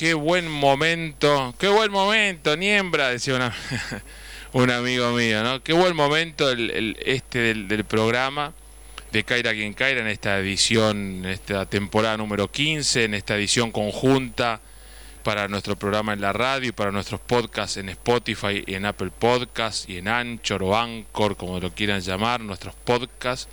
qué buen momento, qué buen momento, Niembra, decía una, un amigo mío, ¿no? Qué buen momento el, este del, programa de Caira quien Caira en esta edición, en esta temporada número 15, en esta edición conjunta para nuestro programa en la radio y para nuestros podcasts en Spotify y en Apple Podcasts y en Anchor o Anchor, como lo quieran llamar, nuestros podcasts.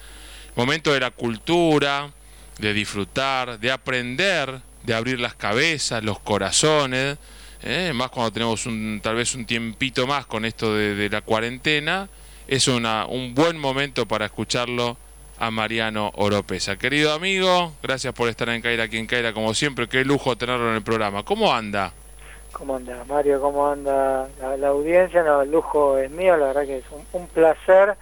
Momento de la cultura, de disfrutar, de aprender, de abrir las cabezas, los corazones, ¿eh? más cuando tenemos un, tal vez un tiempito más con esto de, la cuarentena, es una, un buen momento para escucharlo a Mariano Oropesa. Querido amigo, gracias por estar en Caira quien Caira, como siempre, qué lujo tenerlo en el programa. ¿Cómo anda? ¿Cómo anda, Mario? ¿Cómo anda la, audiencia? No, el lujo es mío, la verdad que es un placer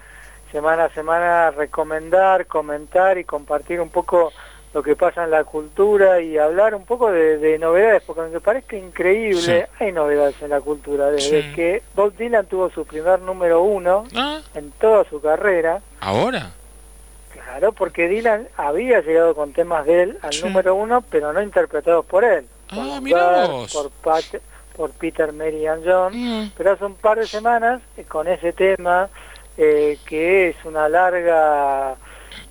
semana a semana recomendar, comentar y compartir un poco lo que pasa en la cultura y hablar un poco de, novedades, porque aunque parezca increíble, hay novedades en la cultura. Desde que Bob Dylan tuvo su primer número uno ah. en toda su carrera. ¿Ahora? Claro, porque Dylan había llegado con temas de él al número uno, pero no interpretados por él. Ah, por, por, por Peter, Mary and John. Mm. Pero hace un par de semanas, eh, con ese tema eh, que es una larga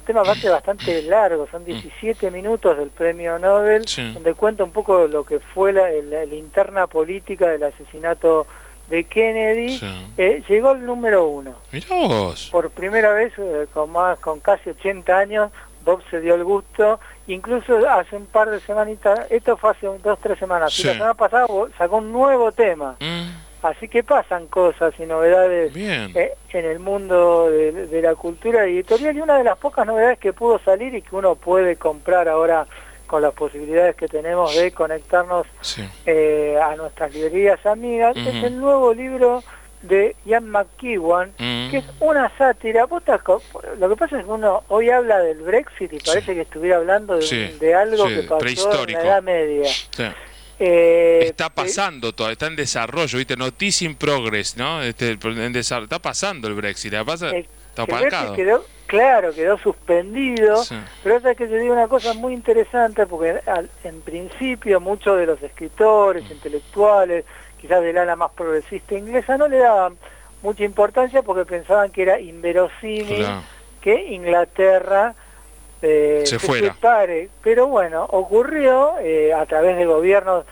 tema bastante largo, son 17 minutos del premio Nobel, donde cuenta un poco lo que fue la, interna política del asesinato de Kennedy, eh, llegó el número uno. Por primera vez, eh, con, más, con casi 80 años, Bob se dio el gusto, incluso hace un par de semanitas, esto fue hace dos, tres semanas, y la semana pasada sacó un nuevo tema. Mm. Así que pasan cosas y novedades eh, en el mundo de, la cultura editorial. Y una de las pocas novedades que pudo salir y que uno puede comprar ahora con las posibilidades que tenemos de conectarnos eh, a nuestras librerías amigas, es el nuevo libro de Ian McKeown, mm. que es una sátira. lo que pasa es que uno hoy habla del Brexit y parece que estuviera hablando de, algo que pasó en la Edad Media. Eh, está pasando todo, está en desarrollo, ¿viste? Noticia in progress, ¿no? Este, en está pasando el Brexit, pasa? está aparcado. claro, quedó suspendido, pero es que te digo una cosa muy interesante, porque en principio muchos de los escritores, mm. intelectuales, quizás del ala más progresista inglesa, no le daban mucha importancia porque pensaban que era inverosímil que Inglaterra eh, se, fuera. Pero bueno, ocurrió eh, a través de gobiernos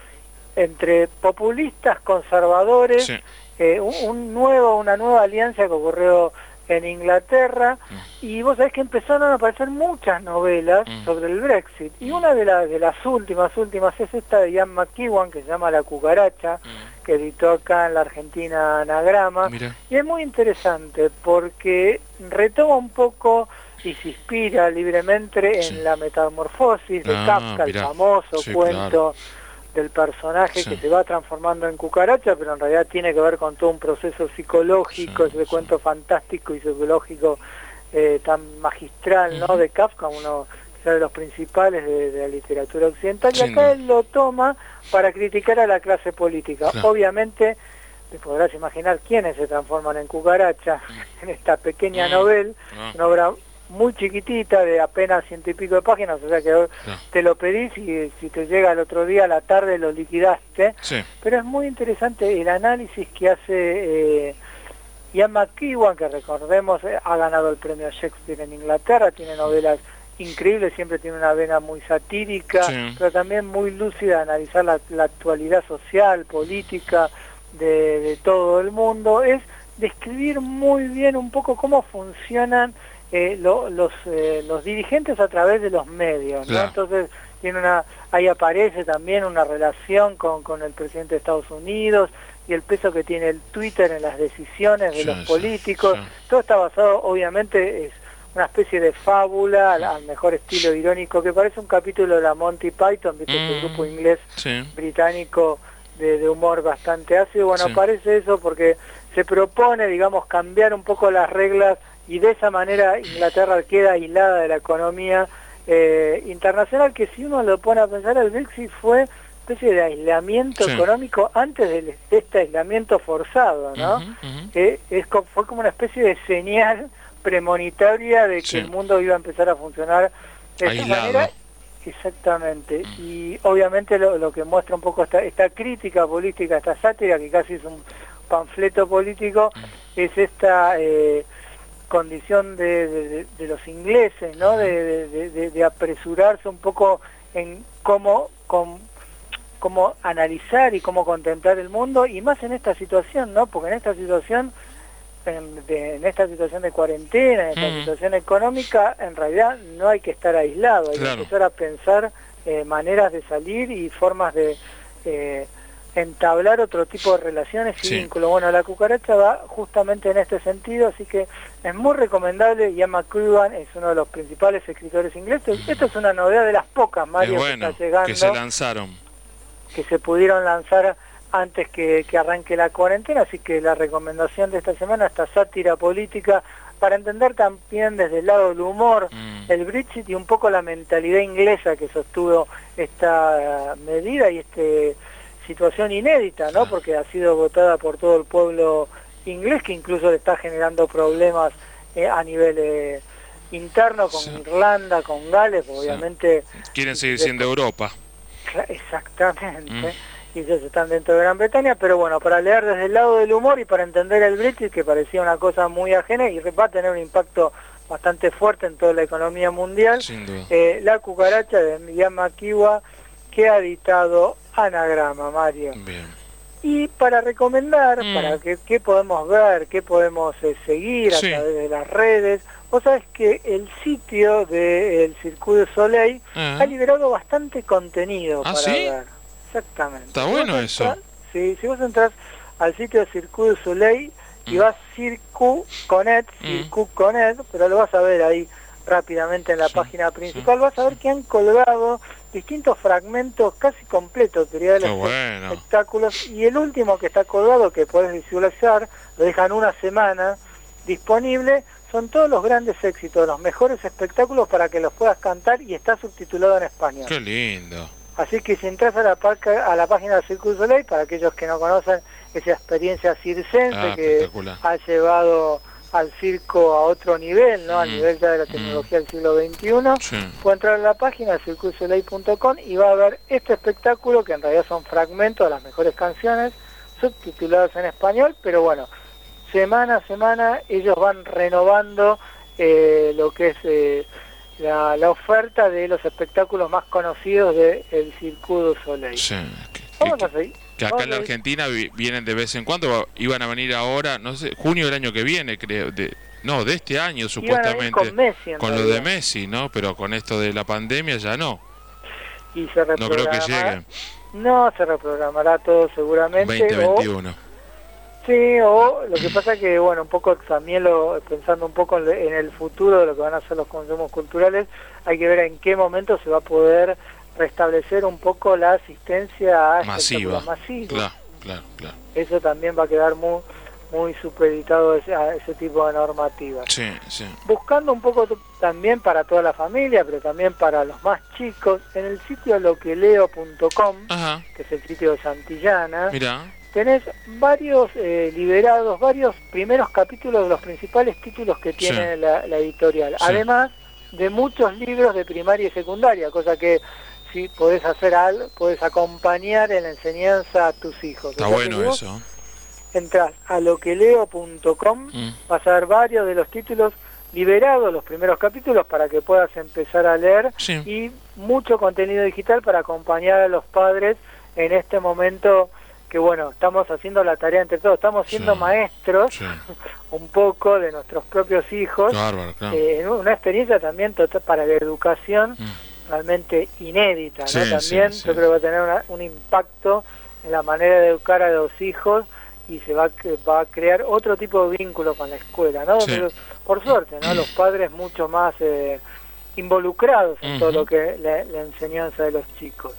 entre populistas, conservadores, eh, un, nuevo, una nueva alianza que ocurrió en Inglaterra mm. y vos sabés que empezaron a aparecer muchas novelas mm. sobre el Brexit y una de, las de las últimas, últimas es esta de Ian McEwan que se llama La cucaracha mm. que editó acá en la Argentina Anagrama y es muy interesante porque retoma un poco y se inspira libremente en la metamorfosis de ah, Kafka, el famoso cuento del personaje que se va transformando en cucaracha, pero en realidad tiene que ver con todo un proceso psicológico, ese cuento fantástico y psicológico eh, tan magistral ¿no? de Kafka, uno de los principales de, la literatura occidental, y acá él lo toma para criticar a la clase política. Obviamente, te podrás imaginar quiénes se transforman en cucaracha en esta pequeña mm. novela, ah. una obra muy chiquitita, de apenas ciento y pico de páginas, o sea que te lo pedís y si te llega el otro día a la tarde lo liquidaste. Pero es muy interesante el análisis que hace eh, Ian McEwan, que recordemos eh, ha ganado el premio Shakespeare en Inglaterra, tiene novelas increíbles, siempre tiene una vena muy satírica, pero también muy lúcida, analizar la, actualidad social, política de, de todo el mundo, es describir muy bien un poco cómo funcionan eh, los, eh, los dirigentes a través de los medios, ¿no? Entonces tiene una, ahí aparece también una relación con, con el presidente de Estados Unidos y el peso que tiene el Twitter en las decisiones de los políticos. Todo está basado, obviamente, es una especie de fábula al, mejor estilo irónico que parece un capítulo de la Monty Python, ¿viste? Mm, grupo inglés británico de, de, humor bastante ácido. Bueno, parece eso porque se propone, digamos, cambiar un poco las reglas y de esa manera Inglaterra queda aislada de la economía eh, internacional, que si uno lo pone a pensar, el Brexit fue especie de aislamiento económico antes de, este aislamiento forzado, ¿no? es, fue como una especie de señal premonitoria de que el mundo iba a empezar a funcionar de esa manera. Exactamente, y obviamente lo, que muestra un poco esta, esta crítica política, esta sátira, que casi es un panfleto político, es esta eh, condición de, los ingleses, ¿no? De, apresurarse un poco en cómo, cómo analizar y cómo contemplar el mundo, y más en esta situación, ¿no? Porque en esta situación en, esta situación de cuarentena, en esta mm. situación económica, en realidad no hay que estar aislado, hay que empezar a pensar eh, maneras de salir y formas de eh, entablar otro tipo de relaciones y vínculos. Bueno, la cucaracha va justamente en este sentido, así que es muy recomendable. Ian McEwan es uno de los principales escritores ingleses. Mm. Esto es una novedad de las pocas, Mario, que está llegando. Que se lanzaron. Que se pudieron lanzar antes que, arranque la cuarentena, así que la recomendación de esta semana, esta sátira política, para entender también desde el lado del humor mm. el Brexit y un poco la mentalidad inglesa que sostuvo esta medida y esta situación inédita, ¿no? Porque ha sido votada por todo el pueblo inglés, que incluso le está generando problemas eh, a nivel eh, interno con Irlanda, con Gales, obviamente... Quieren seguir siendo Europa. Exactamente. Mm y ellos están dentro de Gran Bretaña, pero bueno, para leer desde el lado del humor y para entender el Brexit, que parecía una cosa muy ajena y va a tener un impacto bastante fuerte en toda la economía mundial, eh, La cucaracha de Miguel Makiwa, que ha editado Anagrama, Mario. Y para recomendar, mm. para que, podemos ver, qué podemos eh, seguir a través de las redes, vos sabés que el sitio del Circuito de Soleil ah. ha liberado bastante contenido ¿Ah, para ver. Exactamente. Está bueno eso. sí, si vos entras al sitio de Circuit du Soleil y mm. vas Circu Conet, mm. Circu Conet, pero lo vas a ver ahí rápidamente en la página principal, vas a ver que han colgado distintos fragmentos casi completos de los espectáculos y el último que está colgado que puedes visualizar, lo dejan una semana disponible, son todos los grandes éxitos, los mejores espectáculos para que los puedas cantar y está subtitulado en español. Qué lindo. Así que si entras a la, a la página del Circuito Soleil, para aquellos que no conocen esa experiencia circense ah, que ha llevado al circo a otro nivel, ¿no? a mm, nivel ya de la mm. tecnología del siglo XXI, puede entrar a la página circuitosoleil.com y va a ver este espectáculo, que en realidad son fragmentos de las mejores canciones, subtitulados en español, pero bueno, semana a semana ellos van renovando eh, lo que es... Eh, la, oferta de los espectáculos más conocidos del de Circuito Soleil. Sí, que, que acá en la Argentina vienen de vez en cuando, iban a venir ahora, no sé, junio del año que viene, creo, de, no, de este año supuestamente, con, lo de Messi, ¿no? Pero con esto de la pandemia ya no. Y se no creo que llegue. No, se reprogramará todo seguramente. 2021. Sí, o lo que pasa que, bueno, un poco también lo, pensando un poco en el futuro de lo que van a ser los consumos culturales, hay que ver en qué momento se va a poder restablecer un poco la asistencia a masiva. Claro, claro, claro. Eso también va a quedar muy muy supeditado a ese, tipo de normativas. Sí, sí. Buscando un poco también para toda la familia, pero también para los más chicos, en el sitio loqueleo.com, que es el sitio de Santillana, Mira tenés varios eh, liberados, varios primeros capítulos de los principales títulos que tiene la, editorial. Además de muchos libros de primaria y secundaria, cosa que si podés hacer algo, podés acompañar en la enseñanza a tus hijos. Está bueno eso. Entrás a loqueleo.com, mm. vas a ver varios de los títulos liberados, los primeros capítulos, para que puedas empezar a leer y mucho contenido digital para acompañar a los padres en este momento que bueno, estamos haciendo la tarea entre todos, estamos siendo maestros un poco de nuestros propios hijos, eh, una experiencia también total para la educación mm. Realmente inédita, ¿no? también yo creo que va a tener un impacto en la manera de educar a los hijos y se va, va a crear otro tipo de vínculo con la escuela, ¿no? por suerte, ¿no? Los padres mucho más eh, involucrados en todo lo que la enseñanza de los chicos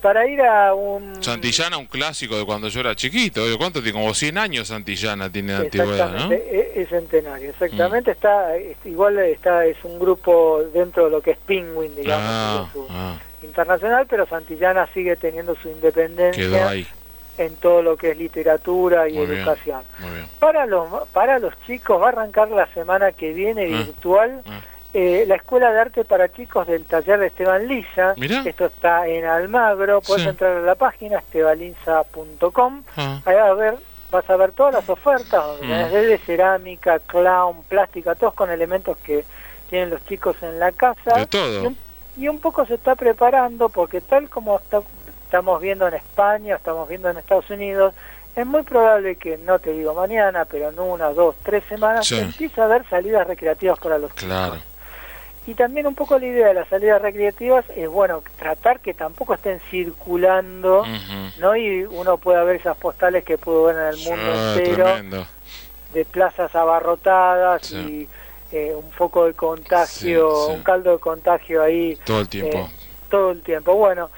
para ir a un... Santillana, un clásico de cuando yo era chiquito. ¿Cuánto tiene? Como 100 años Santillana tiene de antigüedad, ¿no? E-, es, centenario, exactamente. Mm. Está Igual está es un grupo dentro de lo que es Penguin, digamos, ah, ah. internacional, pero Santillana sigue teniendo su independencia en todo lo que es literatura y educación. Para, los, para los chicos va a arrancar la semana que viene ah, virtual eh, la Escuela de Arte para Chicos del taller de Esteban Lisa. Esto está en Almagro. Puedes entrar a la página estebalinza.com. Ah. Ahí a ver, vas a ver todas las ofertas, donde mm. desde cerámica, clown, plástica, todos con elementos que tienen los chicos en la casa. De todo. Y, un, poco se está preparando porque tal como estamos viendo en España, estamos viendo en Estados Unidos, es muy probable que, no te digo mañana, pero en una, dos, tres semanas, se empiece a haber salidas recreativas para los claro. Y también un poco la idea de las salidas recreativas es, bueno, tratar que tampoco estén circulando, ¿no? Y uno pueda ver esas postales que pudo ver en el mundo entero, de plazas abarrotadas y eh, un foco de contagio, un caldo de contagio ahí. Todo el tiempo. Eh, todo el tiempo. Bueno,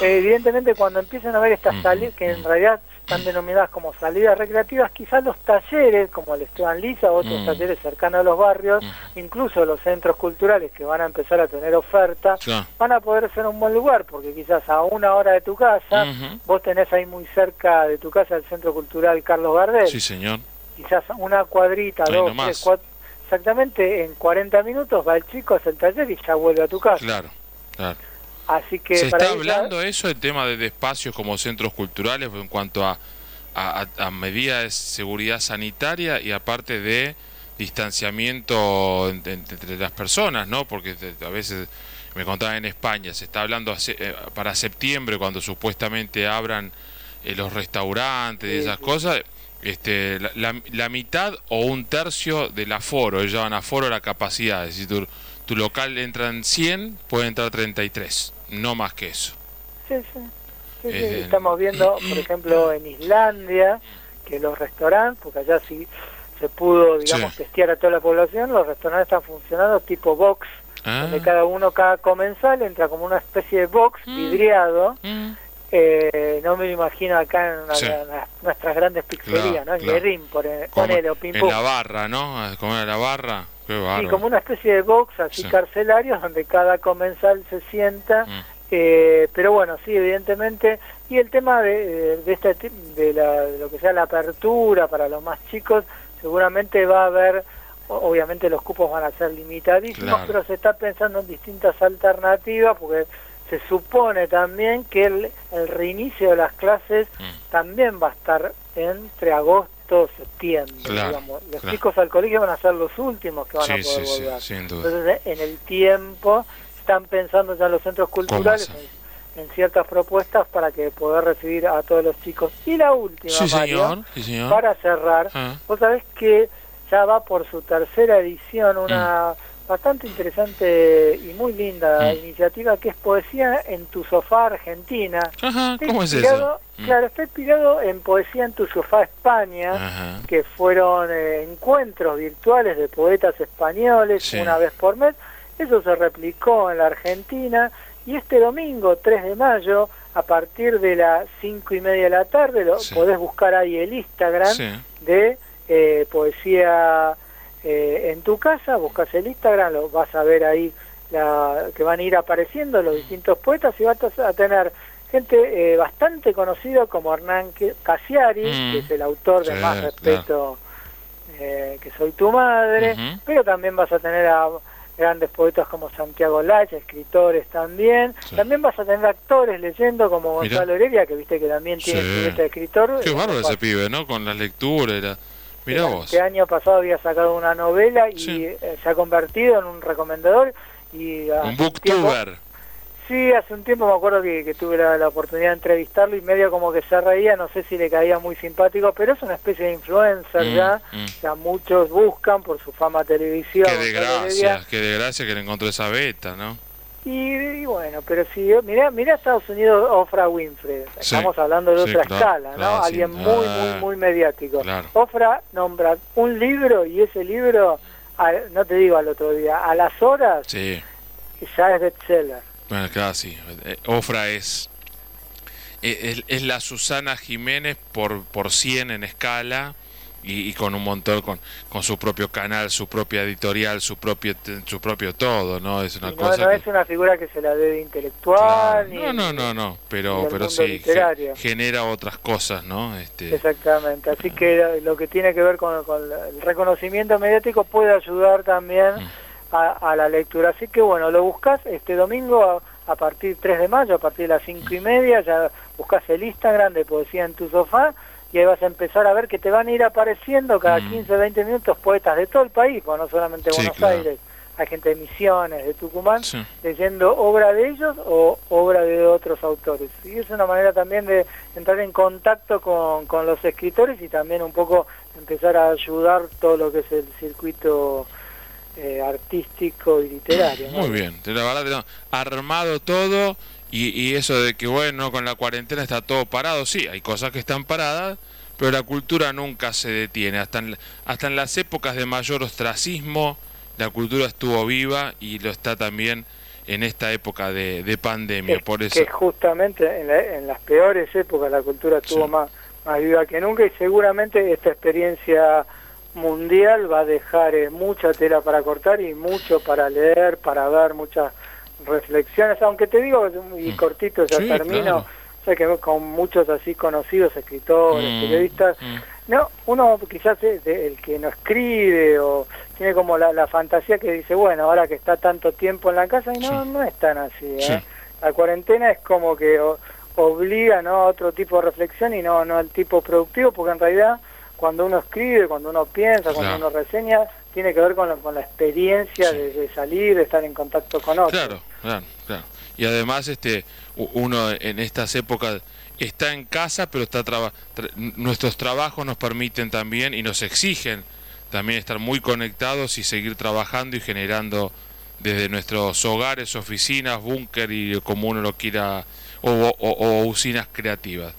evidentemente cuando empiezan a ver estas salidas, que en realidad están denominadas como salidas recreativas, quizás los talleres, como el Esteban Lisa, otros mm. talleres cercanos a los barrios, mm. incluso los centros culturales que van a empezar a tener oferta, van a poder ser un buen lugar, porque quizás a una hora de tu casa, vos tenés ahí muy cerca de tu casa el Centro Cultural Carlos Gardel. Sí, señor. Quizás una cuadrita, dos, tres, cuatro, exactamente en 40 minutos va el chico, hace el taller y ya vuelve a tu casa. Claro, claro. Así que ¿Se está hablando eso, el tema de, espacios como centros culturales en cuanto a, a, medidas de seguridad sanitaria y aparte de distanciamiento entre, las personas, ¿no? Porque a veces me contaba en España, se está hablando eh, para septiembre cuando supuestamente abran eh, los restaurantes y esas cosas, este, la, mitad o un tercio del aforo, ellos llaman aforo la capacidad, es decir, tu, tu local entran 100, puede entrar 33 no más que eso. Sí, sí. Eh, Estamos viendo, por ejemplo, en Islandia, que los restaurantes, porque allá sí se pudo, digamos, testear a toda la población, los restaurantes están funcionando tipo box, ah. donde cada uno, cada comensal entra como una especie de box mm. vidriado. Mm. Eh, no me imagino acá en nuestras grandes pizzerías, ¿no? En por el, En la barra, ¿no? Como en la barra. Sí, como una especie de box así carcelarios donde cada comensal se sienta. Mm. Eh, pero bueno, sí, evidentemente. Y el tema de, de, este, de, la, lo que sea la apertura para los más chicos, seguramente va a haber, obviamente los cupos van a ser limitadísimos, pero se está pensando en distintas alternativas porque se supone también que el, el reinicio de las clases mm. también va a estar entre agosto septiembre. digamos. Los chicos al colegio van a ser los últimos que van a poder volver. Entonces, en el tiempo están pensando ya los centros culturales en, ciertas propuestas para que poder recibir a todos los chicos. Y la última, para cerrar, ah. vos sabés que ya va por su tercera edición una... Mm bastante interesante y muy linda mm. iniciativa que es Poesía en tu sofá Argentina. ¿cómo es eso? Mm. Claro, está inspirado en Poesía en tu sofá España, que fueron eh, encuentros virtuales de poetas españoles una vez por mes. Eso se replicó en la Argentina y este domingo 3 de mayo a partir de las cinco y media de la tarde lo podés buscar ahí el Instagram de eh, Poesía eh, en tu casa, buscas el Instagram, lo vas a ver ahí la, que van a ir apareciendo los distintos poetas y vas a tener gente eh, bastante conocida como Hernán Casiari, que mm. es el autor de Más Respeto eh, que Soy Tu Madre, pero también vas a tener a grandes poetas como Santiago Lach, escritores también. También vas a tener actores leyendo como Gonzalo Heredia, que viste que también tiene sí. escritor. Qué bárbaro ese pibe, ¿no? Con las lecturas. Este año pasado había sacado una novela y eh, se ha convertido en un recomendador. y Un booktuber. Sí, hace un tiempo me acuerdo que, tuve la, oportunidad de entrevistarlo y medio como que se reía, no sé si le caía muy simpático, pero es una especie de influencer mm, ya, mm. ya muchos buscan por su fama televisión. Qué desgracia, qué desgracia que le encontró esa beta, ¿no? Y, bueno, pero si mira, mira Estados Unidos, Ofra Winfrey, estamos hablando de otra escala, ¿no? Alguien muy, muy, muy mediático. Ofra nombra un libro y ese libro, no te digo al otro día, a las horas, ya es bestseller. Bueno, claro, sí. Eh, Ofra es, es, es la Susana Jiménez por, por 100 en escala y, con un montón, con, con su propio canal, su propia editorial, su propio su propio todo, ¿no? Es una cosa no es una figura que se la debe intelectual. no, no, no, no, pero, pero sí, genera otras cosas, ¿no? Este... Exactamente, así que lo que tiene que ver con, el reconocimiento mediático puede ayudar también. Mm. a, la lectura. Así que bueno, lo buscas este domingo a, partir 3 de mayo, a partir de las 5 y media, ya buscas el Instagram de Poesía en tu sofá y ahí vas a empezar a ver que te van a ir apareciendo cada 15, mm. 20 minutos poetas de todo el país, no solamente Buenos Aires, hay gente de Misiones, de Tucumán, leyendo obra de ellos o obra de otros autores. Y es una manera también de entrar en contacto con, con los escritores y también un poco empezar a ayudar todo lo que es el circuito eh, artístico y literario. Muy bien, la verdad, armado todo y, y eso de que, bueno, con la cuarentena está todo parado, sí, hay cosas que están paradas, pero la cultura nunca se detiene, hasta en, hasta en las épocas de mayor ostracismo, la cultura estuvo viva y lo está también en esta época de, pandemia. por eso. Que justamente en, las peores épocas la cultura estuvo más, más viva que nunca y seguramente esta experiencia mundial va a dejar eh, mucha tela para cortar y mucho para leer, para ver muchas reflexiones, aunque te digo, y mm. cortito ya termino, sé que con muchos así conocidos escritores, mm, periodistas, mm. no, uno quizás es el que no escribe o tiene como la, fantasía que dice, bueno, ahora que está tanto tiempo en la casa, y no, no es tan así. ¿eh? La cuarentena es como que obliga ¿no? a otro tipo de reflexión y no, no al tipo productivo, porque en realidad cuando uno escribe, cuando uno piensa, cuando uno reseña, tiene que ver con, con la experiencia de, salir, de estar en contacto con otros. Claro, claro, claro. Y además este uno en estas épocas está en casa, pero está nuestros trabajos nos permiten también y nos exigen también estar muy conectados y seguir trabajando y generando desde nuestros hogares, oficinas, búnker y como uno lo quiera, o, usinas creativas.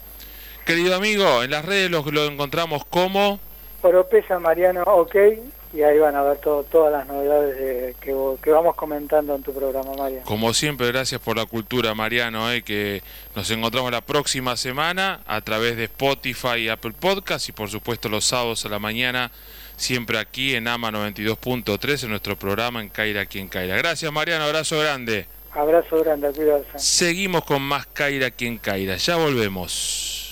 Querido amigo, en las redes lo, lo encontramos como... Oropesa Mariano OK y ahí van a ver todas las novedades que, que, vamos comentando en tu programa, Mariano. Como siempre, gracias por la cultura, Mariano, eh, que nos encontramos la próxima semana a través de Spotify y Apple Podcast y por supuesto los sábados a la mañana siempre aquí en AMA 92.3 en nuestro programa en Caira quien Caira. Gracias Mariano, abrazo grande. Abrazo grande, cuídate. Seguimos con más Caira quien Caira, ya volvemos.